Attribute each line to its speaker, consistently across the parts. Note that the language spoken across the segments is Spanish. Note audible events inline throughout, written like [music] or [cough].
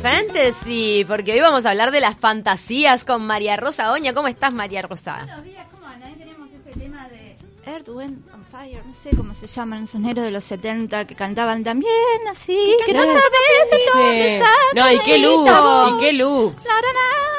Speaker 1: Fantasy, porque hoy vamos a hablar de las fantasías con María Rosa Oña. ¿Cómo estás, María Rosa?
Speaker 2: Buenos días, ¿cómo Earth, Wind and Fire, no sé cómo se llaman, soneros de los 70 que cantaban también así, que no sabes de dónde.
Speaker 3: No, y qué looks, y qué looks.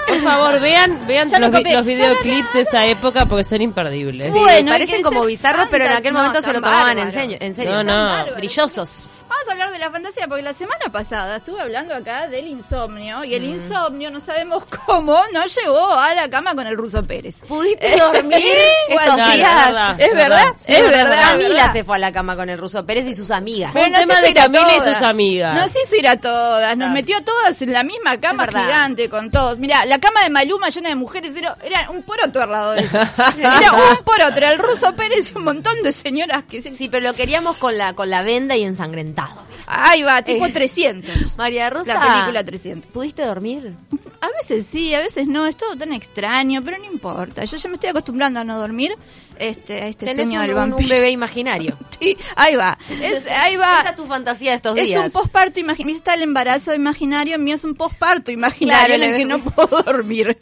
Speaker 3: Por favor, vean, vean los, vi- los videoclips de esa época porque son imperdibles.
Speaker 1: Sí,
Speaker 2: Bueno,
Speaker 1: parecen
Speaker 2: hay que
Speaker 1: como
Speaker 2: ser
Speaker 1: bizarros, pero en
Speaker 2: fantas,
Speaker 1: aquel
Speaker 2: no,
Speaker 1: momento se lo
Speaker 2: tan
Speaker 1: tomaban en serio. En serio.
Speaker 3: No, no.
Speaker 1: Brillosos.
Speaker 2: Vamos a hablar de la fantasía porque la semana pasada estuve hablando acá del insomnio y el
Speaker 1: Mm.
Speaker 2: insomnio no sabemos [laughs] cómo nos llevó a la cama con el Ruso Pérez.
Speaker 1: ¿Pudiste dormir [laughs] estos
Speaker 3: No,
Speaker 1: días?
Speaker 3: es verdad,
Speaker 2: Es verdad,
Speaker 3: Sí,
Speaker 2: es verdad.
Speaker 1: Camila se fue a la cama con el ruso Pérez y sus amigas.
Speaker 3: Fue un tema de Camila y sus amigas.
Speaker 2: Nos hizo ir a todas, nos
Speaker 3: Claro.
Speaker 2: metió a todas en la misma cama gigante con todos. Mira, la cama de Maluma llena de mujeres era, era un poroto al lado de eso. [laughs] Era un poroto, era el ruso Pérez y un montón de señoras que se...
Speaker 1: Sí, pero lo queríamos con la con la venda y ensangrentado.
Speaker 2: Ahí va, tipo
Speaker 1: Eh.
Speaker 2: 300.
Speaker 1: María Rosa.
Speaker 2: La película 300.
Speaker 1: ¿Pudiste dormir?
Speaker 2: A veces sí, a veces no, es todo tan extraño, pero no importa. Yo ya me estoy acostumbrando a no dormir este, a este
Speaker 1: Tenés
Speaker 2: sueño
Speaker 1: un,
Speaker 2: del
Speaker 1: un- un
Speaker 2: vampiro.
Speaker 1: bebé imaginario. [laughs]
Speaker 2: Sí, ahí va. Es, ahí va.
Speaker 1: Esa es tu fantasía de estos
Speaker 2: Es
Speaker 1: días.
Speaker 2: un posparto imaginario. Está el embarazo imaginario, mío es un posparto imaginario
Speaker 1: Claro,
Speaker 2: en el que no [laughs] puedo dormir.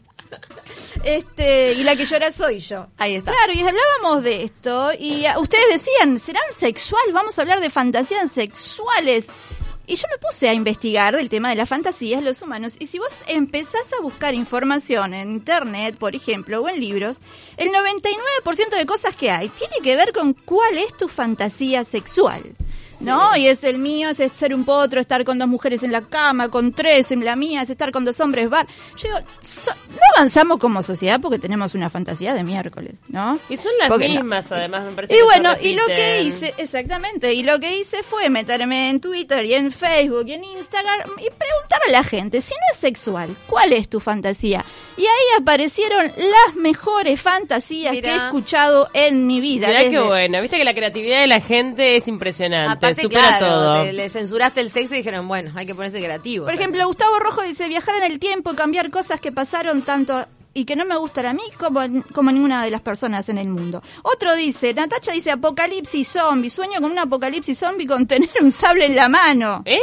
Speaker 2: Este, y la que llora soy yo.
Speaker 1: Ahí está.
Speaker 2: Claro, y hablábamos de esto y ustedes decían, ¿serán sexual? Vamos a hablar de fantasías sexuales. Y yo me puse a investigar del tema de las fantasías los humanos. Y si vos empezás a buscar información en internet, por ejemplo, o en libros, el 99% de cosas que hay tiene que ver con cuál es tu fantasía sexual. ¿No? Y es el mío, es ser un potro, estar con dos mujeres en la cama, con tres, en la mía es estar con dos hombres bar. Yo digo, so- no avanzamos como sociedad porque tenemos una fantasía de miércoles, ¿no?
Speaker 3: Y son las
Speaker 2: Porque no.
Speaker 3: mismas, además, me parece.
Speaker 2: Y
Speaker 3: que
Speaker 2: bueno, y lo que hice, exactamente, y lo que hice fue meterme en Twitter y en Facebook y en Instagram y preguntar a la gente, si no es sexual, ¿cuál es tu fantasía? Y ahí aparecieron las mejores fantasías
Speaker 1: Mirá.
Speaker 2: que he escuchado en mi vida.
Speaker 3: Mirá qué buena. Viste que la creatividad de la gente es impresionante.
Speaker 1: Aparte,
Speaker 3: supera
Speaker 1: claro,
Speaker 3: todo.
Speaker 1: te- le censuraste el sexo y dijeron, bueno, hay que ponerse creativo.
Speaker 2: Por ejemplo, Gustavo Rojo dice viajar en el tiempo cambiar cosas que pasaron tanto y que no me gustan a mí como, como ninguna de las personas en el mundo. Otro dice, Natacha dice apocalipsis zombie, sueño con un apocalipsis zombie con tener un sable en la mano.
Speaker 3: ¿Eh?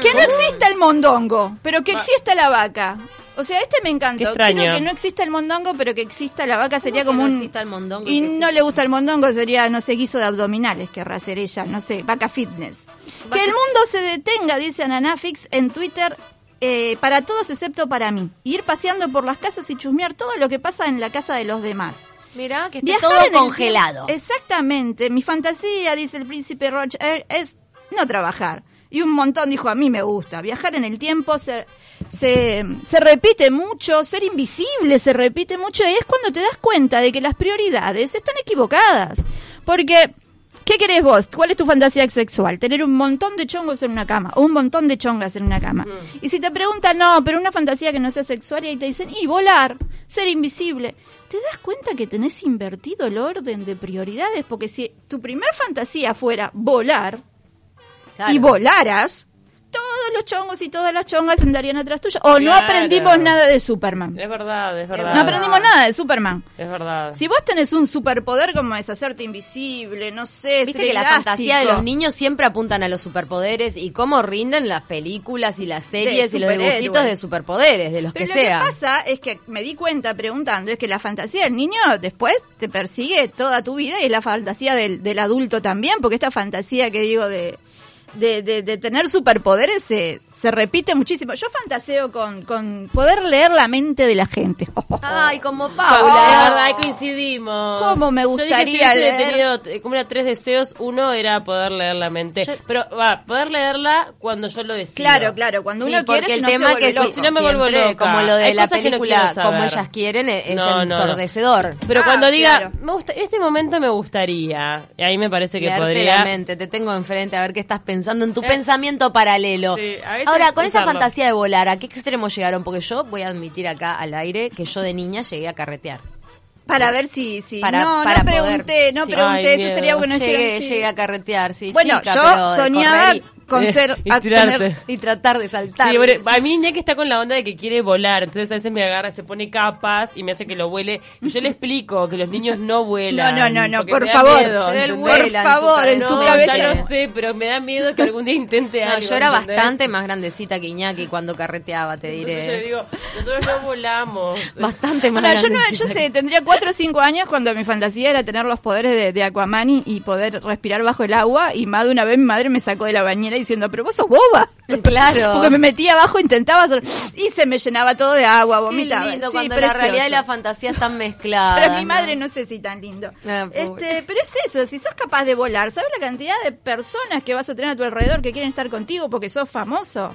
Speaker 2: Que no exista el mondongo, pero que exista la vaca. O sea, este me. Quiero que no exista el mondongo, pero que exista la vaca sería
Speaker 1: ¿Cómo que
Speaker 2: como
Speaker 1: no
Speaker 2: un...
Speaker 1: exista el mondongo y que
Speaker 2: no le gusta el mondongo, sería, no sé, guiso de abdominales, querrá ser ella, no sé, vaca fitness. Que el mundo se detenga, dice Ananafix en Twitter, eh, para todos excepto para mí. Y ir paseando por las casas y chusmear todo lo que pasa en la casa de los demás.
Speaker 1: Mirá, que
Speaker 2: Viajar
Speaker 1: todo
Speaker 2: el
Speaker 1: congelado.
Speaker 2: Exactamente. Mi fantasía, dice el príncipe Roger, es no trabajar. Y un montón dijo, a mí me gusta. Viajar en el tiempo se, se, se repite mucho, ser invisible se repite mucho. Y es cuando te das cuenta de que las prioridades están equivocadas. Porque, ¿qué querés vos? ¿Cuál es tu fantasía sexual? Tener un montón de chongos en una cama. O un montón de chongas en una cama. Y si te preguntan, no, pero una fantasía que no sea sexual, y ahí te dicen, y volar, ser invisible. ¿Te das cuenta que tenés invertido el orden de prioridades? Porque si tu primer fantasía fuera volar
Speaker 1: Claro.
Speaker 2: y volaras, todos los chongos y todas las chongas andarían atrás tuya. O no aprendimos nada de Superman.
Speaker 3: Es verdad, es verdad.
Speaker 2: No aprendimos nada de Superman.
Speaker 3: Es verdad.
Speaker 2: Si vos tenés un superpoder como es hacerte invisible, no sé,
Speaker 1: Viste
Speaker 2: ser
Speaker 1: que la fantasía de los niños siempre apuntan a los superpoderes y cómo rinden las películas y las series y los dibujitos de superpoderes, de los
Speaker 2: Pero
Speaker 1: que
Speaker 2: lo
Speaker 1: sea.
Speaker 2: que pasa es que me di cuenta preguntando, es que la fantasía del niño después te persigue toda tu vida y es la fantasía del, del adulto también, porque esta fantasía que digo de, de, de- de tener superpoderes se, se repite muchísimo. Yo fantaseo con, con poder leer la mente de la gente. [laughs]
Speaker 1: Ay, como
Speaker 3: Paula, de verdad, ahí coincidimos.
Speaker 2: ¿Cómo me
Speaker 3: Yo dije,
Speaker 2: gustaría
Speaker 3: si
Speaker 2: leer?
Speaker 3: tenido, eh, como era tres deseos, uno era poder leer la mente.
Speaker 1: Yo-
Speaker 3: Pero va, poder leerla cuando yo lo decido.
Speaker 2: Claro, claro, cuando
Speaker 1: Sí,
Speaker 2: uno
Speaker 1: porque
Speaker 2: quiere
Speaker 1: el
Speaker 2: no
Speaker 1: tema que
Speaker 2: loco.
Speaker 1: si
Speaker 3: no me vuelvo loca.
Speaker 1: como lo de
Speaker 3: Hay
Speaker 1: la
Speaker 3: no
Speaker 1: película como ellas quieren es, es
Speaker 3: No, no, no.
Speaker 1: ensordecedor.
Speaker 3: Pero
Speaker 2: Ah,
Speaker 3: cuando diga,
Speaker 2: claro.
Speaker 3: me gusta, en este momento me gustaría, y ahí me parece que
Speaker 1: Leerte
Speaker 3: podría.
Speaker 1: la mente, te tengo enfrente a ver qué estás pensando en tu pensamiento paralelo.
Speaker 3: sí, a veces
Speaker 1: Ahora, con esa fantasía de volar, ¿a qué extremo llegaron? Porque yo voy a admitir acá al aire que yo de niña llegué a carretear.
Speaker 2: Para ver si... si
Speaker 1: Para-
Speaker 2: no,
Speaker 1: para
Speaker 2: no
Speaker 1: poder-
Speaker 2: pregunté, no
Speaker 1: sí.
Speaker 2: pregunté,
Speaker 3: Ay,
Speaker 2: eso sería bueno.
Speaker 1: llegué,
Speaker 2: sí.
Speaker 1: llegué a carretear, sí.
Speaker 2: Bueno,
Speaker 1: chica,
Speaker 2: yo
Speaker 1: pero
Speaker 2: soñaba
Speaker 1: correr y-
Speaker 2: con
Speaker 3: Eh,
Speaker 2: ser
Speaker 3: y
Speaker 2: a
Speaker 3: tirarte.
Speaker 2: tener-
Speaker 1: Y tratar de saltar.
Speaker 3: Sí, bueno, a mí Iñaki está con la onda de que quiere volar, entonces a veces me agarra, se pone capas y me hace que lo vuele. Y yo le explico que los niños no vuelan.
Speaker 2: No, no, no, no, por favor.
Speaker 3: miedo,
Speaker 1: Pero.
Speaker 2: Por
Speaker 1: vuela en su
Speaker 2: favor, en
Speaker 1: cabeza.
Speaker 2: su
Speaker 3: No,
Speaker 2: cabeza.
Speaker 3: ya lo sé, pero me da miedo que algún día intente
Speaker 1: No,
Speaker 3: algo.
Speaker 1: yo era
Speaker 3: ¿entendés?
Speaker 1: bastante más grandecita que Iñaki cuando carreteaba, te
Speaker 3: Entonces yo le
Speaker 1: diré.
Speaker 3: digo, nosotros no volamos. [laughs]
Speaker 1: Bastante más
Speaker 2: Bueno, yo, no,
Speaker 1: grandecita
Speaker 2: yo sé, tendría 4 o 5 años cuando mi fantasía era tener los poderes de, de Aquaman y, y poder respirar bajo el agua. Y más de una vez mi madre me sacó de la bañera diciendo, pero vos sos boba.
Speaker 1: Claro. [laughs]
Speaker 2: Porque me metía abajo, intentaba hacer... Y se me llenaba todo de agua,
Speaker 1: Qué
Speaker 2: vomitaba.
Speaker 1: lindo
Speaker 2: Sí,
Speaker 1: cuando
Speaker 2: precioso.
Speaker 1: la realidad y la fantasía están [laughs] mezcladas.
Speaker 2: Pero mi
Speaker 1: ¿no?
Speaker 2: madre no sé si tan lindo.
Speaker 1: Ah,
Speaker 2: este, pero es eso, si sos capaz de volar, ¿sabes la cantidad de personas que vas a tener a tu alrededor que quieren estar contigo porque sos famoso?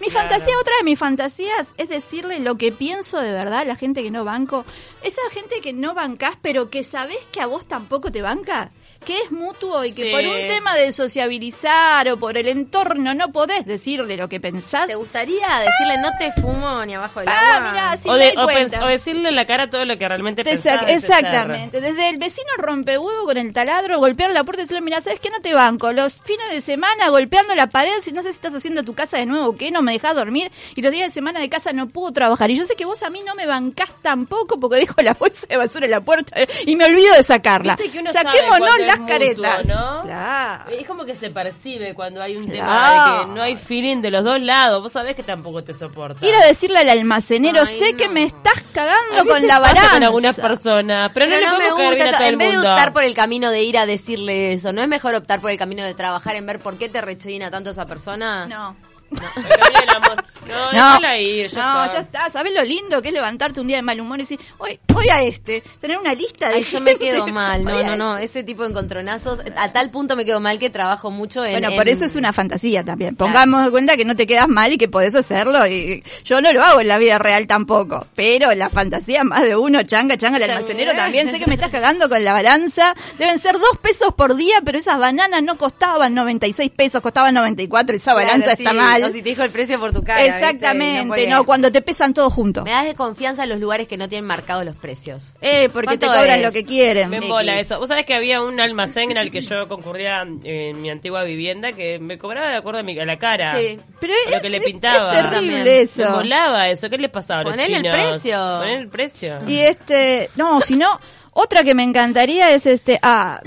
Speaker 2: Mi
Speaker 3: Claro.
Speaker 2: fantasía, otra de mis fantasías, es decirle lo que pienso de verdad a la gente que no banco. Esa gente que no bancás, pero que sabés que a vos tampoco te banca. Que es mutuo y que
Speaker 3: Sí.
Speaker 2: por un tema de sociabilizar o por el entorno no podés decirle lo que pensás.
Speaker 1: ¿Te gustaría decirle no te fumo ni abajo del
Speaker 2: Ah,
Speaker 1: agua?
Speaker 2: mirá, sí
Speaker 3: o, de- o
Speaker 2: cuenta.
Speaker 3: pens- o decirle en la cara todo lo que realmente
Speaker 2: Exact-
Speaker 3: pensás ser.
Speaker 2: exactamente. Desde el vecino rompehuevo con el taladro, golpear la puerta y decirle, mira, ¿sabes qué? No te banco. Los fines de semana golpeando la pared, si no sé si estás haciendo tu casa de nuevo o qué, no me dejás dormir. Y los días de semana de casa no puedo trabajar. Y yo sé que vos a mí no me bancás tampoco porque [laughs] dejo la bolsa de basura en la puerta y me olvido de sacarla. Saquémonos las
Speaker 3: mutuo,
Speaker 2: caretas.
Speaker 3: ¿no?
Speaker 2: Claro.
Speaker 3: Es como que se percibe cuando hay un tema de que no hay feeling de los dos lados. Vos sabés que tampoco te soporta.
Speaker 2: Ir a decirle al almacenero,
Speaker 1: Ay,
Speaker 2: sé
Speaker 1: no.
Speaker 2: que me estás cagando con la balanza.
Speaker 3: con algunas personas, pero,
Speaker 1: Pero
Speaker 3: no,
Speaker 1: no
Speaker 3: le
Speaker 1: me gusta, en vez de optar por el camino de ir a decirle eso, ¿no es mejor optar por el camino de trabajar en ver por qué te rechina tanto esa persona?
Speaker 2: No.
Speaker 3: Del amor. No, déjala ir, ya
Speaker 2: no,
Speaker 3: está.
Speaker 2: ya está. ¿Sabes lo lindo que es levantarte un día de mal humor y decir, hoy, hoy a este? Tener una lista de
Speaker 1: Ay, yo me quedo mal, [laughs] no, no, no,
Speaker 2: este.
Speaker 1: ese tipo de encontronazos, a tal punto me quedo mal que trabajo mucho en...
Speaker 2: Bueno,
Speaker 1: en-
Speaker 2: por eso es una fantasía también. Pongamos en cuenta que no te quedas mal y que podés hacerlo. Y yo no lo hago en la vida real tampoco. Pero la fantasía, más de uno, changa, changa, el almacenero también. Sé que me estás cagando con la balanza. Deben ser dos pesos por día, pero esas bananas no costaban 96 pesos, costaban 94 y esa
Speaker 1: Claro,
Speaker 2: balanza
Speaker 1: sí,
Speaker 2: está mal.
Speaker 1: O si te dijo el precio por tu cara.
Speaker 2: Exactamente, no, cuando te pesan todos juntos.
Speaker 1: Me das desconfianza en los lugares que no tienen marcados los precios.
Speaker 2: Eh, porque te
Speaker 1: ¿Cuánto
Speaker 2: cobran
Speaker 1: es?
Speaker 2: lo que quieren.
Speaker 3: Me
Speaker 1: X.
Speaker 3: embola eso. Vos sabés que había un almacén en el que yo concurría en mi antigua vivienda que me cobraba de acuerdo a, mi, a la cara.
Speaker 1: Sí.
Speaker 2: Pero
Speaker 3: Con lo
Speaker 2: es,
Speaker 3: que le
Speaker 2: es-
Speaker 3: pintaba.
Speaker 2: es terrible
Speaker 1: También.
Speaker 3: Me
Speaker 2: eso.
Speaker 3: embolaba eso. ¿Qué le pasaba a los
Speaker 1: Ponele el precio.
Speaker 3: Ponele el precio.
Speaker 2: Y este, no, si no, otra que me encantaría es este, ah,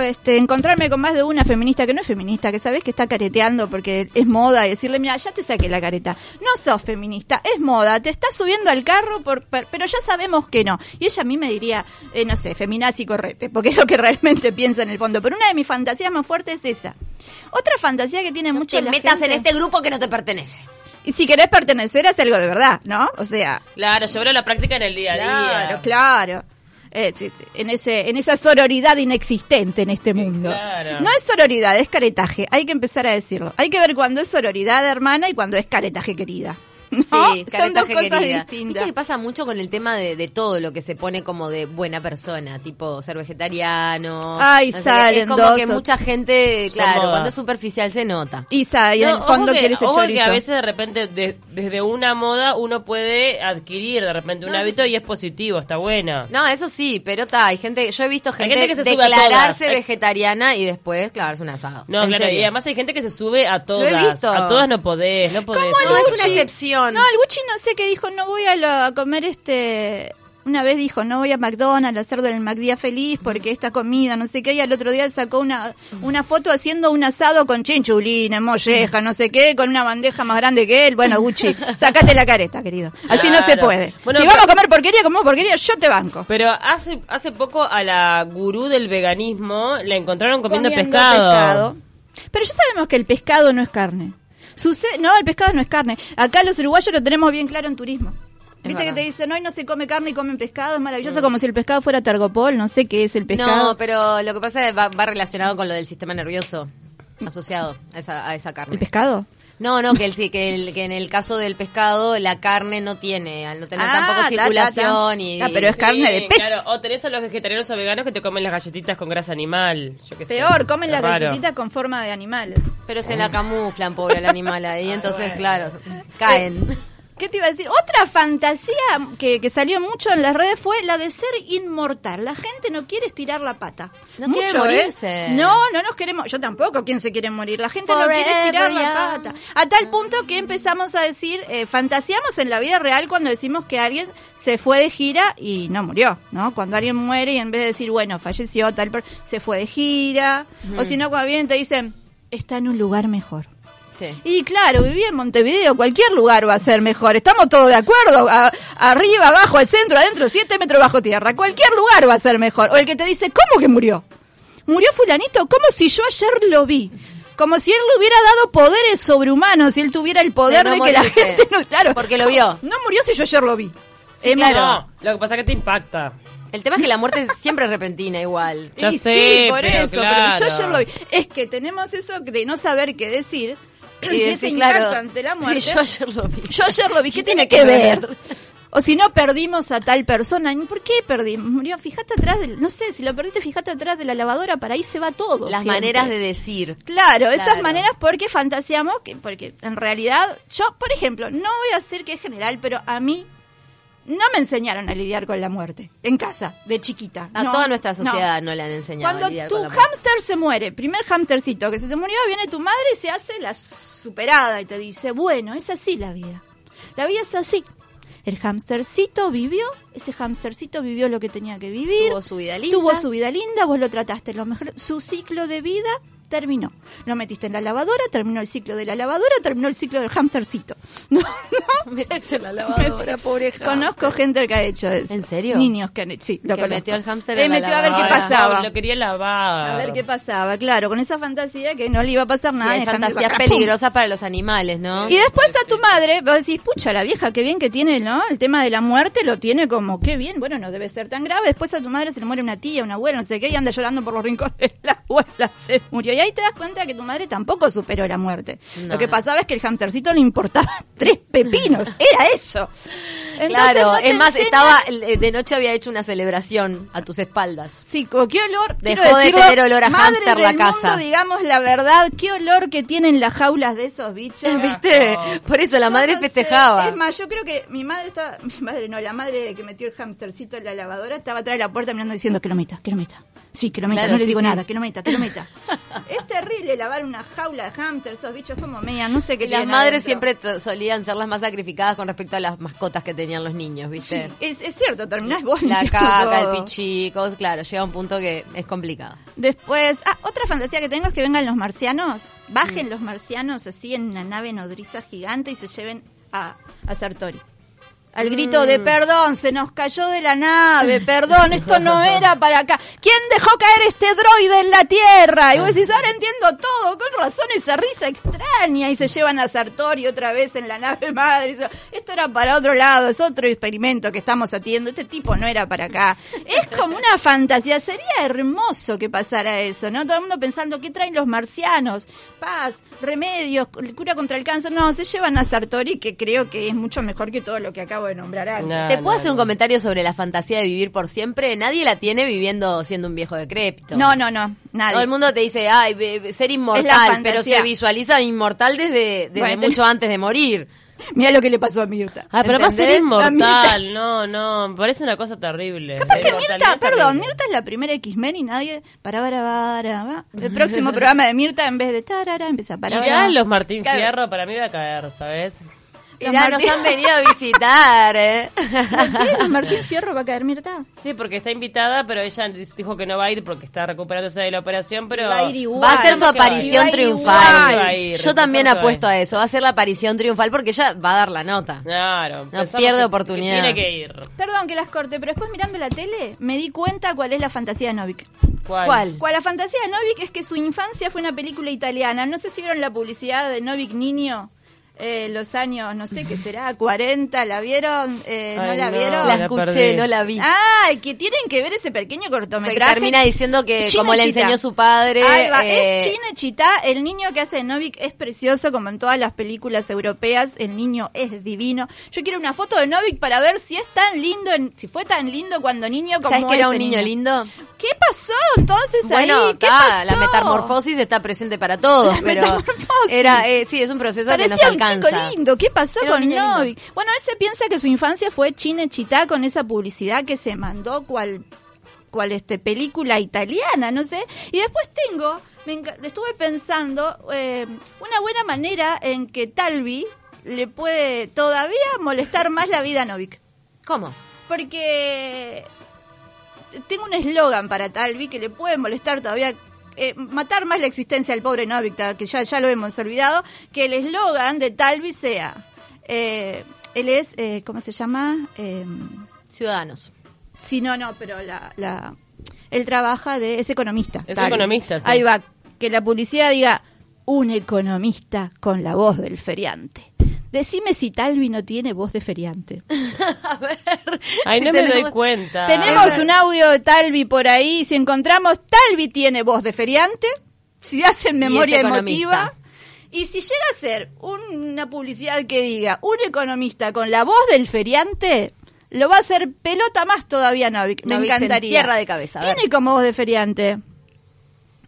Speaker 2: este, encontrarme con más de una feminista que no es feminista, que sabes que está careteando porque es moda y decirle, mira, ya te saqué la careta. No sos feminista, es moda, te estás subiendo al carro, por, per- pero ya sabemos que no. Y ella a mí me diría, eh, no sé, feminazi y correte, porque es lo que [laughs] realmente piensa en el fondo. Pero una de mis fantasías más fuertes es esa. Otra fantasía que tiene
Speaker 1: No
Speaker 2: mucho
Speaker 1: te
Speaker 2: la
Speaker 1: metas
Speaker 2: gente-
Speaker 1: en este grupo que no te pertenece.
Speaker 2: Y si querés pertenecer, haz algo de verdad, ¿no? O sea,
Speaker 3: Claro, llevarlo a la práctica en el día a día.
Speaker 2: Claro, claro. Eh, en ese en esa sororidad inexistente en este mundo.
Speaker 3: claro.
Speaker 2: No es sororidad, es caretaje. Hay que empezar a decirlo. Hay que ver cuándo es sororidad hermana y cuándo es caretaje querida. ¿No?
Speaker 1: Sí,
Speaker 2: Son dos cosas
Speaker 1: querida.
Speaker 2: distintas.
Speaker 1: Viste que pasa mucho con el tema de, de todo lo que se pone como de buena persona, tipo ser vegetariano.
Speaker 2: Ay,
Speaker 1: no
Speaker 2: salen
Speaker 1: Es como
Speaker 2: dos
Speaker 1: que mucha gente, claro,
Speaker 3: moda.
Speaker 1: cuando es superficial se nota.
Speaker 2: Isa, y en
Speaker 3: No,
Speaker 2: el fondo
Speaker 3: ojo que, ojo a veces de repente de- desde una moda uno puede adquirir de repente un
Speaker 1: No,
Speaker 3: hábito y es positivo, está bueno.
Speaker 1: No, eso sí, pero está, hay gente, yo he visto gente,
Speaker 3: gente que se sube a
Speaker 1: declararse vegetariana y después clavarse un asado.
Speaker 3: No, claro,
Speaker 1: serio.
Speaker 3: y además hay gente que se sube a todas.
Speaker 1: visto.
Speaker 3: A todas no podés, no podés.
Speaker 2: ¿Cómo el
Speaker 1: No, es una excepción.
Speaker 2: No, el Gucci no sé qué dijo, no voy a, lo- a comer este... Una vez dijo, no voy a McDonald's a hacer del McDía feliz porque esta comida, no sé qué, y al otro día sacó una, una foto haciendo un asado con chinchulines, molleja, no sé qué, con una bandeja más grande que él. Bueno, Gucci, [laughs] sacate la careta, querido. Así no se
Speaker 3: Claro.
Speaker 2: puede.
Speaker 3: Bueno,
Speaker 2: si
Speaker 3: pero-
Speaker 2: vamos a comer porquería, comemos porquería, yo te banco.
Speaker 3: Pero hace hace poco a la gurú del veganismo la encontraron comiendo,
Speaker 2: Comiendo
Speaker 3: pescado.
Speaker 2: Pero ya sabemos que el pescado no es carne. Suce- no, el pescado no es carne. Acá los uruguayos lo tenemos bien claro en turismo. Viste que te dicen, hoy no se come carne y comen pescado, es maravilloso, como si el pescado fuera targopol, no sé qué es el pescado.
Speaker 1: No, pero lo que pasa es que va, va relacionado con lo del sistema nervioso asociado a esa, a esa carne.
Speaker 2: ¿El pescado?
Speaker 1: No, no, que, el, sí, que, el- que en el caso del pescado la carne no tiene, al no tener
Speaker 2: Ah,
Speaker 1: tampoco
Speaker 2: ta, ta,
Speaker 1: circulación
Speaker 2: ta.
Speaker 1: y...
Speaker 2: Ah, pero es carne de pez.
Speaker 3: Claro, o tenés a los vegetarianos o veganos que te comen las galletitas con grasa animal. Yo qué sé.
Speaker 2: Peor, comen las galletitas con forma de animal.
Speaker 1: Pero se la camuflan, pobre el animal ahí, entonces,
Speaker 3: Bueno.
Speaker 1: claro, caen.
Speaker 2: ¿Qué te iba a decir? Otra fantasía que, que salió mucho en las redes fue la de ser inmortal. La gente no quiere estirar la pata.
Speaker 1: No quiere
Speaker 2: ¿eh?
Speaker 1: morirse.
Speaker 2: No, no nos queremos. Yo tampoco. ¿Quién se quiere morir? La gente no quiere estirar la pata. A tal punto que empezamos a decir, eh, fantaseamos en la vida real cuando decimos que alguien se fue de gira y no murió, ¿no? Cuando alguien muere y en vez de decir, bueno, falleció tal, se fue de gira. O si no, cuando vienen te dicen, está en un lugar mejor.
Speaker 1: Sí.
Speaker 2: Y claro, vivía en Montevideo, cualquier lugar va a ser mejor. Estamos todos de acuerdo. A- arriba, abajo, al centro, adentro, siete metros bajo tierra. Cualquier lugar va a ser mejor. O el que te dice, ¿cómo que murió? ¿Murió fulanito? Como si yo ayer lo vi. Como si él le hubiera dado poderes sobrehumanos, si él tuviera el poder
Speaker 1: De
Speaker 2: que la gente no... Claro.
Speaker 1: Porque lo vio.
Speaker 2: No murió si yo ayer lo vi.
Speaker 1: Sí,
Speaker 2: Eh,
Speaker 1: claro.
Speaker 3: No, lo que pasa es que te impacta.
Speaker 1: El tema es que la muerte siempre es repentina igual.
Speaker 3: Ya
Speaker 2: Y
Speaker 3: sé,
Speaker 2: sí, por
Speaker 3: pero
Speaker 2: eso,
Speaker 3: claro.
Speaker 2: pero yo ayer lo vi. Es que tenemos eso de no saber qué decir.
Speaker 1: Y claro,
Speaker 2: ante la
Speaker 1: sí,
Speaker 2: muerte.
Speaker 1: yo ayer lo vi.
Speaker 2: Yo ayer lo vi. ¿Qué,
Speaker 1: ¿Qué
Speaker 2: tiene que ver?
Speaker 1: ver?
Speaker 2: O si no perdimos a tal persona. ¿Por qué perdimos? Murió, fíjate atrás del, no sé, si lo perdiste, fíjate atrás de la lavadora, para ahí se va todo.
Speaker 1: Las
Speaker 2: siempre.
Speaker 1: maneras de decir.
Speaker 2: Claro, esas
Speaker 1: Claro.
Speaker 2: maneras porque fantaseamos, que, porque en realidad, yo, por ejemplo, no voy a decir que es general, pero a mí no me enseñaron a lidiar con la muerte en casa, de chiquita.
Speaker 1: A
Speaker 2: No,
Speaker 1: toda nuestra sociedad no, le han enseñado a
Speaker 2: Cuando
Speaker 1: lidiar
Speaker 2: tu
Speaker 1: con la muerte.
Speaker 2: hámster se muere, primer hámstercito que se te murió, viene tu madre y se hace la superada y te dice, bueno, es así la vida. La vida es así. El hámstercito vivió, ese hámstercito vivió lo que tenía que vivir.
Speaker 1: Tuvo su vida linda.
Speaker 2: Tuvo su vida linda, vos lo trataste lo mejor. Su ciclo de vida terminó. Lo metiste en la lavadora, terminó el ciclo de la lavadora, terminó el ciclo del hámstercito. [laughs] No, no. [laughs]
Speaker 1: Metiste en la lavadora, pobre.
Speaker 2: Conozco gente que ha hecho eso.
Speaker 1: ¿En serio?
Speaker 2: Niños que han hecho, sí, lo
Speaker 1: Que
Speaker 2: conozco.
Speaker 1: metió al hámster
Speaker 2: Eh,
Speaker 1: en la
Speaker 2: metió a ver qué pasaba.
Speaker 3: No, lo quería lavar.
Speaker 2: A ver qué pasaba, claro, con esa fantasía que no le iba a pasar
Speaker 1: Sí,
Speaker 2: nada.
Speaker 1: hay
Speaker 2: en el
Speaker 1: fantasías para los animales, ¿no?
Speaker 2: Y después a tu madre, vos decís, pucha, la vieja, qué bien que tiene, ¿no? El tema de la muerte lo tiene como, qué bien, bueno, no debe ser tan grave. Después a tu madre se le muere una tía, una abuela, no sé qué, y anda llorando por los rincones. La abuela [laughs] se murió. Y ahí te das cuenta que tu madre tampoco superó la muerte.
Speaker 1: No.
Speaker 2: Lo que pasaba es que el hamstercito le importaba [laughs] tres pepinos. Era eso. Entonces,
Speaker 1: claro,
Speaker 2: no
Speaker 1: es más, estaba eh, de noche había hecho una celebración a tus espaldas.
Speaker 2: Sí, como qué olor.
Speaker 1: Dejó de
Speaker 2: decirlo,
Speaker 1: tener olor a
Speaker 2: madre
Speaker 1: hámster la casa.
Speaker 2: mundo, digamos la verdad, qué olor que tienen las jaulas de esos bichos. [laughs]
Speaker 1: ¿Viste? Por eso la
Speaker 2: Yo
Speaker 1: madre
Speaker 2: no sé.
Speaker 1: festejaba.
Speaker 2: Es más, yo creo que mi madre estaba, [laughs] mi madre no, la madre que metió el hamstercito en la lavadora estaba atrás de la puerta mirando diciendo que lo meta, que lo meta. Sí, que lo meta,
Speaker 1: Claro,
Speaker 2: no le
Speaker 1: sí,
Speaker 2: digo
Speaker 1: sí.
Speaker 2: nada, que lo meta, que lo meta. [laughs] es terrible lavar una jaula de hamster, esos bichos como media, no sé qué
Speaker 1: Las madres
Speaker 2: adentro.
Speaker 1: siempre solían ser las más sacrificadas con respecto a las mascotas que tenían los niños,
Speaker 2: Sí,
Speaker 1: ¿viste?
Speaker 2: es, es cierto, terminás vos
Speaker 1: La caca,
Speaker 2: todo.
Speaker 1: el pichicos, claro, llega un punto que es complicado.
Speaker 2: Después, ah, otra fantasía que tengo es que vengan los marcianos,
Speaker 1: Mm.
Speaker 2: bajen los marcianos así en una nave nodriza gigante y se lleven a, a Sartori. Al grito
Speaker 1: Mm.
Speaker 2: de perdón, se nos cayó de la nave, perdón, esto no [laughs] era para acá. ¿Quién dejó caer este droide en la Tierra? Y vos decís, ahora entiendo todo, con razón esa risa extraña. Y se llevan a Sartori otra vez en la nave madre. Esto era para otro lado, es otro experimento que estamos haciendo. Este tipo no era para acá. Es como una fantasía, sería hermoso que pasara eso, ¿no? Todo el mundo pensando, ¿qué traen los marcianos? Paz, remedios, cura contra el cáncer. No, se llevan a Sartori, que creo que es mucho mejor que todo lo que acabo de nombrar antes.
Speaker 3: No,
Speaker 1: ¿Te
Speaker 3: no,
Speaker 1: puedo hacer un comentario sobre la fantasía de vivir por siempre? Nadie la tiene viviendo siendo un viejo decrépito.
Speaker 2: No, no, no, nadie.
Speaker 1: Todo el mundo te dice, ay, be- be- ser inmortal, pero se visualiza inmortal desde, desde
Speaker 2: Bueno,
Speaker 1: mucho antes de morir.
Speaker 2: Mira lo que le pasó a Mirta.
Speaker 3: Ah, pero va a ser.
Speaker 2: A
Speaker 3: inmortal. No, no, parece una cosa terrible.
Speaker 2: Pasa
Speaker 3: La
Speaker 2: que Mirta, perdón,
Speaker 3: terrible.
Speaker 2: Mirta es la primera X-Men y nadie. Para, para, para. El [laughs] próximo programa de Mirta, en vez de tarara, empieza para,
Speaker 3: Mirá,
Speaker 2: para.
Speaker 3: los Martín. Fierro para mí va a caer, ¿sabes?
Speaker 2: Los
Speaker 1: Mirá, nos
Speaker 2: Martín-
Speaker 1: han venido a visitar, ¿eh?
Speaker 2: ¿Martín Fierro va a caer Mirta?
Speaker 3: Sí, porque está invitada, pero ella dijo que no va a ir porque está recuperándose de la operación, pero...
Speaker 2: Va a ir igual.
Speaker 1: Va a ser su aparición triunfal.
Speaker 3: igual. Va a ir,
Speaker 1: Yo también apuesto a eso. Va a ser la aparición triunfal porque ella va a dar la nota.
Speaker 3: Claro. pensamos
Speaker 1: pierde
Speaker 3: que-
Speaker 1: oportunidad.
Speaker 3: que tiene que ir.
Speaker 2: Perdón que las corte, pero después mirando la tele me di cuenta cuál es la fantasía de Novik.
Speaker 3: ¿Cuál?
Speaker 1: ¿Cuál?
Speaker 2: Cuál la fantasía de Novik es que su infancia fue una película italiana. No sé si vieron la publicidad de Novik Niño. Eh, los años, no sé qué será, 40, ¿la vieron? Eh, ¿No la
Speaker 3: no.
Speaker 2: vieron?
Speaker 1: La
Speaker 3: la
Speaker 1: escuché, no la vi.
Speaker 2: Ay, que tienen que ver ese pequeño
Speaker 1: Que
Speaker 2: cortometraje.
Speaker 1: termina diciendo que
Speaker 2: China
Speaker 1: como le
Speaker 2: Chita.
Speaker 1: enseñó su padre...
Speaker 2: Ahí va,
Speaker 1: eh,
Speaker 2: Es China Chita, el niño que hace Novik es precioso como en todas las películas europeas, el niño es divino. Yo quiero una foto de Novik para ver si es tan lindo, en- si fue tan lindo cuando niño como
Speaker 1: ¿Sabes que era un niño lindo?
Speaker 2: ¿Qué pasó entonces
Speaker 1: Bueno,
Speaker 2: ahí? ¿Qué pasó?
Speaker 1: la metamorfosis está presente para todos,
Speaker 2: La
Speaker 1: pero
Speaker 2: metamorfosis.
Speaker 1: era, eh, sí, es un proceso que nos alcanza.
Speaker 2: Chico lindo. ¿Qué pasó
Speaker 1: Era
Speaker 2: con. Novik? Bueno, él se piensa que su infancia fue Chinechita con esa publicidad que se mandó cual cual este película italiana, no sé. Y después tengo, me estuve pensando eh, una buena manera en que Talvi le puede todavía molestar más la vida a Novik.
Speaker 1: ¿Cómo?
Speaker 2: Porque tengo un eslogan para Talvi que le puede molestar todavía, eh, matar más la existencia del pobre Novik, ta- que ya, ya lo hemos olvidado, que el eslogan de Talvi sea, eh, él es, eh, ¿cómo se llama? Eh,
Speaker 1: Ciudadanos.
Speaker 2: sí, no, no, pero la, la, él trabaja de, es economista.
Speaker 3: Es economista, sí.
Speaker 2: Ahí va, que la publicidad diga, un economista con la voz del feriante. Decime si Talvi no tiene voz de feriante. [laughs]
Speaker 1: a ver.
Speaker 3: Ay,
Speaker 1: si
Speaker 3: no me
Speaker 1: tenemos-
Speaker 3: doy cuenta.
Speaker 2: Tenemos un audio de Talvi por ahí. Si encontramos, Talvi tiene voz de feriante. Si hacen memoria emotiva. Y si llega a ser una publicidad que diga un economista con la voz del feriante, lo va a hacer pelota más todavía Novik. Me
Speaker 1: Novik
Speaker 2: encantaría.
Speaker 1: entierra de cabeza.
Speaker 2: Tiene como voz de feriante.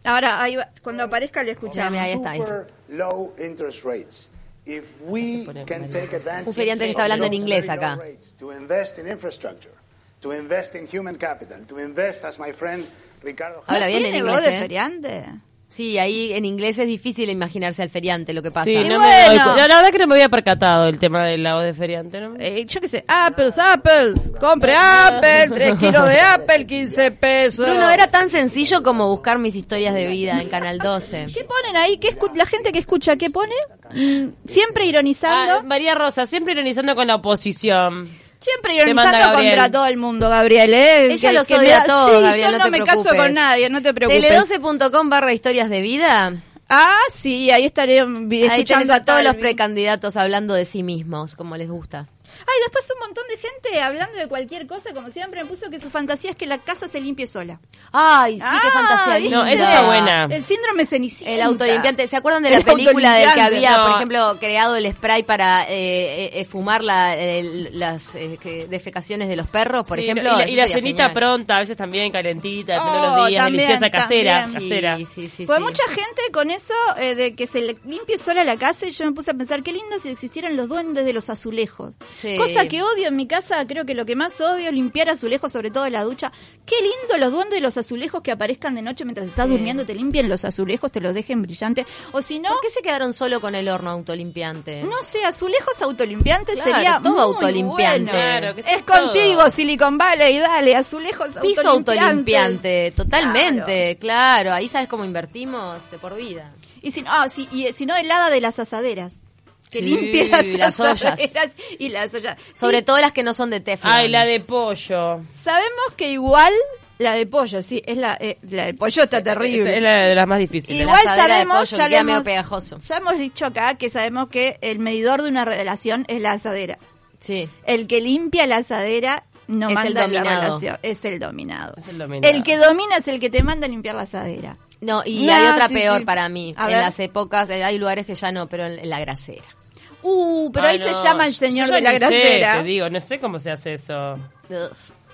Speaker 2: Ahora, ahí va- cuando aparezca le escuchamos.
Speaker 1: Ahí está, ahí está.
Speaker 4: super low interest rates. If we can take advantage
Speaker 1: Un feriante que está hablando en inglés acá.
Speaker 4: rates To invest in infrastructure, to invest in human capital, to invest, as my friend Ricardo
Speaker 1: Habla bien en
Speaker 2: ¿Tiene
Speaker 1: inglés,
Speaker 2: de
Speaker 1: ¿eh?
Speaker 2: feriante?
Speaker 1: Sí, ahí en inglés es difícil imaginarse al feriante lo que pasa.
Speaker 3: Sí, no me
Speaker 2: bueno.
Speaker 3: doy cu- La verdad que no me había percatado el tema del lado de feriante, ¿no?
Speaker 2: Eh, yo qué sé, Apples, Apples, compre Apple, 3 kilos de Apple, 15 pesos.
Speaker 1: Bruno, era tan sencillo como buscar mis historias de vida en Canal 12.
Speaker 2: ¿Qué ponen ahí? ¿Qué escu- la gente que escucha, ¿qué pone? Mm, siempre ironizando.
Speaker 3: Ah, María Rosa, siempre ironizando con la oposición.
Speaker 2: siempre ironizando contra todo el mundo, Gabriel. ¿eh?
Speaker 1: Ella
Speaker 2: Que-
Speaker 1: los odia
Speaker 2: da-
Speaker 1: a todos,
Speaker 2: Sí,
Speaker 1: Gabriel,
Speaker 2: yo
Speaker 1: no
Speaker 2: no,
Speaker 1: te
Speaker 2: me caso
Speaker 1: preocupes.
Speaker 2: con nadie, no te preocupes.
Speaker 1: Tele12.com barra historias de vida.
Speaker 2: Ah, sí, ahí estaré
Speaker 1: Ahí tenés a todos los precandidatos hablando de sí mismos, como les gusta.
Speaker 2: Ay, después un montón de gente hablando de cualquier cosa, como siempre, me puso que su fantasía es que la casa se limpie sola.
Speaker 1: Ay, sí, qué
Speaker 2: Ah,
Speaker 1: fantasía
Speaker 2: ¿viste?
Speaker 1: linda.
Speaker 3: No, esa está buena.
Speaker 2: El síndrome Cenicienta.
Speaker 1: El autolimpiante. ¿Se acuerdan de la
Speaker 2: El
Speaker 1: película del que había, por ejemplo, creado el spray para eh, eh, eh, fumar la- el- las eh, que- defecaciones de los perros, por
Speaker 3: Sí,
Speaker 1: ejemplo?
Speaker 3: y la, y cenita
Speaker 1: genial.
Speaker 3: pronta, a veces también calentita, depende de
Speaker 2: Oh,
Speaker 3: los días,
Speaker 2: también,
Speaker 3: deliciosa, casera,
Speaker 2: también.
Speaker 3: casera.
Speaker 1: Sí, sí, sí.
Speaker 2: Pues
Speaker 1: sí.
Speaker 2: mucha gente con eso eh, de que se le limpie sola la casa y yo me puse a pensar qué lindo si existieran los duendes de los azulejos.
Speaker 1: Sí.
Speaker 2: Cosa que odio en mi casa, creo que lo que más odio es limpiar azulejos, sobre todo en la ducha. Qué lindo los duendes de los azulejos que aparezcan de noche mientras estás
Speaker 1: Sí.
Speaker 2: durmiendo, te limpien los azulejos, te los dejen brillantes. O si no,
Speaker 1: ¿Por qué se quedaron solo con el horno autolimpiante?
Speaker 2: no sé, azulejos autolimpiantes
Speaker 1: Claro,
Speaker 2: sería
Speaker 1: todo
Speaker 2: muy
Speaker 1: autolimpiante.
Speaker 2: bueno.
Speaker 3: Claro, que
Speaker 2: es contigo,
Speaker 3: todo.
Speaker 2: Silicon Valley, dale, azulejos
Speaker 1: Piso autolimpiante, totalmente,
Speaker 2: Claro.
Speaker 1: claro. Ahí sabes cómo invertimos de por vida.
Speaker 2: Y si no, ah, sí, y si no, helada de las asaderas. Que
Speaker 1: Sí, [laughs]
Speaker 2: limpie las,
Speaker 1: las ollas.
Speaker 2: y las ollas.
Speaker 1: Sobre todo las que no son de Teflon.
Speaker 3: Ay, la de pollo.
Speaker 2: Sabemos que igual la de pollo, sí, es la, eh, la de pollo está terrible.
Speaker 3: Es la de las más difíciles.
Speaker 1: la
Speaker 2: Igual
Speaker 1: asadera de
Speaker 2: sabemos,
Speaker 1: pollo
Speaker 2: ya,
Speaker 1: medio
Speaker 2: hemos,
Speaker 1: pegajoso.
Speaker 2: ya hemos dicho acá que sabemos que el medidor de una relación es la asadera.
Speaker 1: Sí.
Speaker 2: El que limpia la asadera no
Speaker 1: Es el
Speaker 2: manda en la
Speaker 1: dominado.
Speaker 2: relación, es el dominado.
Speaker 3: Es el dominado.
Speaker 2: El que domina es el que te manda a limpiar la asadera.
Speaker 1: No, y
Speaker 2: No,
Speaker 1: hay otra
Speaker 2: sí,
Speaker 1: peor
Speaker 2: sí.
Speaker 1: para mí.
Speaker 2: A
Speaker 1: en
Speaker 2: ver.
Speaker 1: las épocas, eh, hay lugares que ya no, pero en, en la grasera.
Speaker 2: Uh, pero
Speaker 3: Ay,
Speaker 2: ahí se llama el
Speaker 3: yo
Speaker 2: señor
Speaker 3: ya
Speaker 2: de la
Speaker 3: sé,
Speaker 2: grasera.
Speaker 3: te digo, no sé cómo se hace eso.
Speaker 1: Ugh.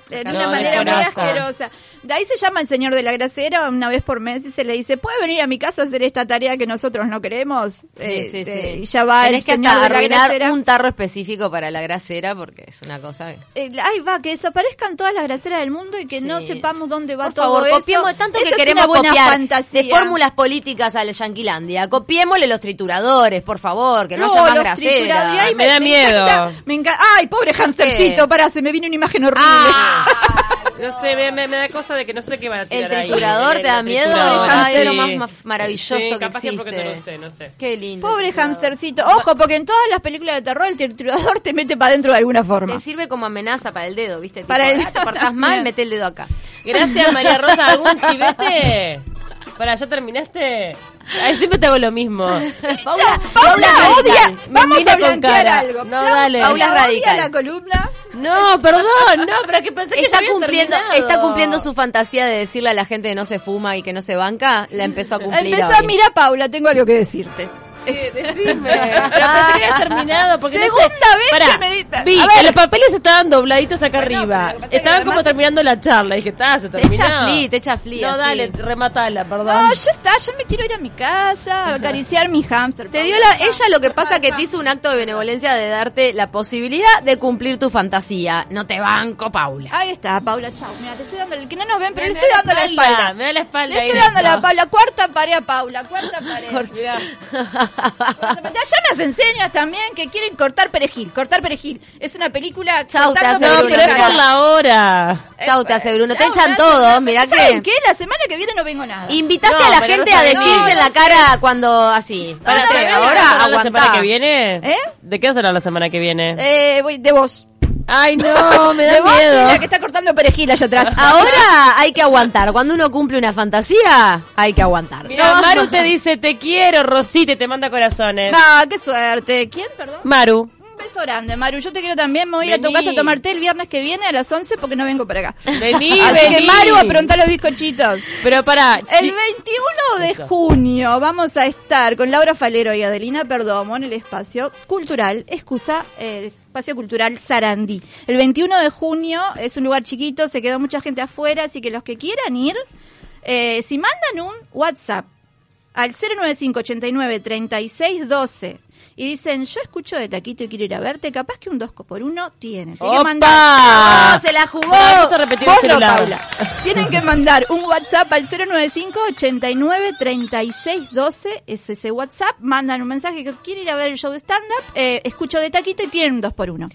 Speaker 2: De
Speaker 1: No,
Speaker 2: una manera muy asquerosa. De ahí se llama el señor de la grasera una vez por mes y se le dice, ¿puede venir a mi casa a hacer esta tarea que nosotros no queremos?
Speaker 1: Sí,
Speaker 2: Eh,
Speaker 1: sí,
Speaker 2: eh,
Speaker 1: sí.
Speaker 2: Y ya va
Speaker 1: Tenés
Speaker 2: el
Speaker 1: que
Speaker 2: señor
Speaker 1: hasta
Speaker 2: de la
Speaker 1: arruinar
Speaker 2: grasera.
Speaker 1: un tarro específico para la grasera porque es una cosa que...
Speaker 2: Eh, ahí va, que desaparezcan todas las graseras del mundo y que
Speaker 1: Sí.
Speaker 2: no sepamos dónde va
Speaker 1: Por
Speaker 2: todo
Speaker 1: favor,
Speaker 2: eso.
Speaker 1: copiemos tanto que queremos copiar
Speaker 2: fantasía.
Speaker 1: de fórmulas políticas al Yanquilandia. Copiémosle los trituradores, por favor, que no,
Speaker 2: No,
Speaker 1: haya más grasera.
Speaker 3: Me da miedo.
Speaker 2: encanta- me encanta. Ay, pobre hamstercito, pará, se me viene una imagen horrible.
Speaker 1: Ah,
Speaker 3: No sé, me, me- me da cosa de que no sé qué van a
Speaker 1: el
Speaker 3: tirar ahí.
Speaker 1: triturador
Speaker 3: El
Speaker 1: te da miedo. Ay, es lo más ma- maravilloso
Speaker 3: Sí,
Speaker 1: que
Speaker 3: capaz que
Speaker 1: existe.
Speaker 3: no lo sé, no sé.
Speaker 1: Qué lindo.
Speaker 2: Pobre
Speaker 1: el
Speaker 2: hamstercito. Ojo, porque en todas las películas de terror el triturador te mete para adentro de alguna forma.
Speaker 1: Te sirve como amenaza para el dedo, ¿viste?
Speaker 2: Para
Speaker 1: Tipo,
Speaker 2: el
Speaker 1: te portás [laughs] mal, mete el dedo acá.
Speaker 3: Gracias, María Rosa. ¿Algún chivete? Para, ¿ya terminaste? Ay, siempre te hago lo mismo. [laughs]
Speaker 1: Paula,
Speaker 2: Paula odia.
Speaker 3: Me
Speaker 2: Vamos
Speaker 3: mira
Speaker 2: a
Speaker 3: con cara.
Speaker 2: algo.
Speaker 3: No, dale.
Speaker 1: Paula radical.
Speaker 2: la columna.
Speaker 3: No, perdón, no, pero que pensé que ya
Speaker 1: Está
Speaker 3: había
Speaker 1: cumpliendo,
Speaker 3: terminado.
Speaker 1: está cumpliendo su fantasía de decirle a la gente que no se fuma y que no se banca. La empezó a cumplir
Speaker 2: Empezó
Speaker 1: hoy.
Speaker 2: a mirar Paula, tengo algo que decirte. [laughs]
Speaker 3: Eh, decime. Pero pensé que habías terminado. Porque no sé.
Speaker 2: Segunda vez
Speaker 3: Pará,
Speaker 2: que me di-
Speaker 3: Vi
Speaker 2: A ver.
Speaker 3: los papeles estaban dobladitos acá
Speaker 2: Bueno,
Speaker 3: arriba. Estaban como terminando la charla. Y dije, está, se
Speaker 1: Te
Speaker 3: terminó.
Speaker 1: echa fli, te echa fli.
Speaker 3: No,
Speaker 1: así.
Speaker 3: dale, rematala, perdón.
Speaker 2: No, ya está, ya me quiero ir a mi casa, acariciar mi hámster.
Speaker 1: Te dio la, ella lo que pasa que te hizo un acto de benevolencia de darte la posibilidad de cumplir tu fantasía. No te banco, Paula.
Speaker 2: Ahí está, Paula, chao. Mira, te estoy dando, el que no nos ven, pero
Speaker 3: Me
Speaker 2: le estoy
Speaker 3: la
Speaker 2: dando la
Speaker 3: espalda, me da la espalda
Speaker 2: Le estoy dando la Paula, cuarta pared a Paula, cuarta pared. [laughs] Ya me las enseñas también que quieren cortar perejil. Cortar perejil. Es una película.
Speaker 1: Chau, te hace
Speaker 3: No,
Speaker 1: Bruno,
Speaker 3: pero es por la hora.
Speaker 1: Chau, te hace Bruno. Te echan todo,
Speaker 2: hacen-
Speaker 1: mirá
Speaker 2: ¿Saben
Speaker 1: que...
Speaker 2: qué? La semana que viene no vengo nada.
Speaker 1: Invitaste
Speaker 3: No,
Speaker 1: a la gente
Speaker 3: no
Speaker 1: a decirse
Speaker 2: No,
Speaker 1: en la
Speaker 2: no
Speaker 1: cara cuando así.
Speaker 3: Para,
Speaker 2: no,
Speaker 3: ¿te-
Speaker 2: no,
Speaker 3: ¿de
Speaker 2: no,
Speaker 3: qué vas a
Speaker 1: ahora
Speaker 3: la semana que viene?
Speaker 2: ¿Eh?
Speaker 3: ¿De qué hablar la semana que viene?
Speaker 2: Eh, voy de vos.
Speaker 3: Ay, no, me da miedo.
Speaker 2: la que está cortando perejil allá atrás. [laughs]
Speaker 1: Ahora hay que aguantar. Cuando uno cumple una fantasía, hay que aguantar.
Speaker 3: Mira,
Speaker 1: No.
Speaker 3: Maru te dice te quiero, Rosita, y te manda corazones.
Speaker 2: Ah, qué suerte. ¿Quién, perdón?
Speaker 3: Maru.
Speaker 2: Un beso grande, Maru. Yo te quiero también. Me voy a ir a tu casa a tomar té el viernes que viene a las 11 porque no vengo para acá.
Speaker 3: Vení,
Speaker 2: Así que
Speaker 3: vení.
Speaker 2: Maru, apronta los bizcochitos.
Speaker 3: Pero pará,
Speaker 2: El
Speaker 3: chi-
Speaker 2: 21 de junio vamos a estar con Laura Falero y Adelina Perdomo en el espacio cultural, excusa, eh, espacio cultural Sarandí. El 21 de junio es un lugar chiquito, se quedó mucha gente afuera, así que los que quieran ir, eh, si mandan un WhatsApp al 095 89 36 12 y dicen, yo escucho de Taquito y quiero ir a verte, capaz que un 2 por 1 tienen. Tienen que mandar...
Speaker 1: No, se la jugó.
Speaker 3: Vamos a repetir el
Speaker 2: Vos no,
Speaker 3: celular.
Speaker 2: Paula. Tienen que mandar un WhatsApp al 095 89 36 12. Es ese WhatsApp. Mandan un mensaje que quiere ir a ver el show de stand-up. eh, escucho de taquito y tienen un 2 por 1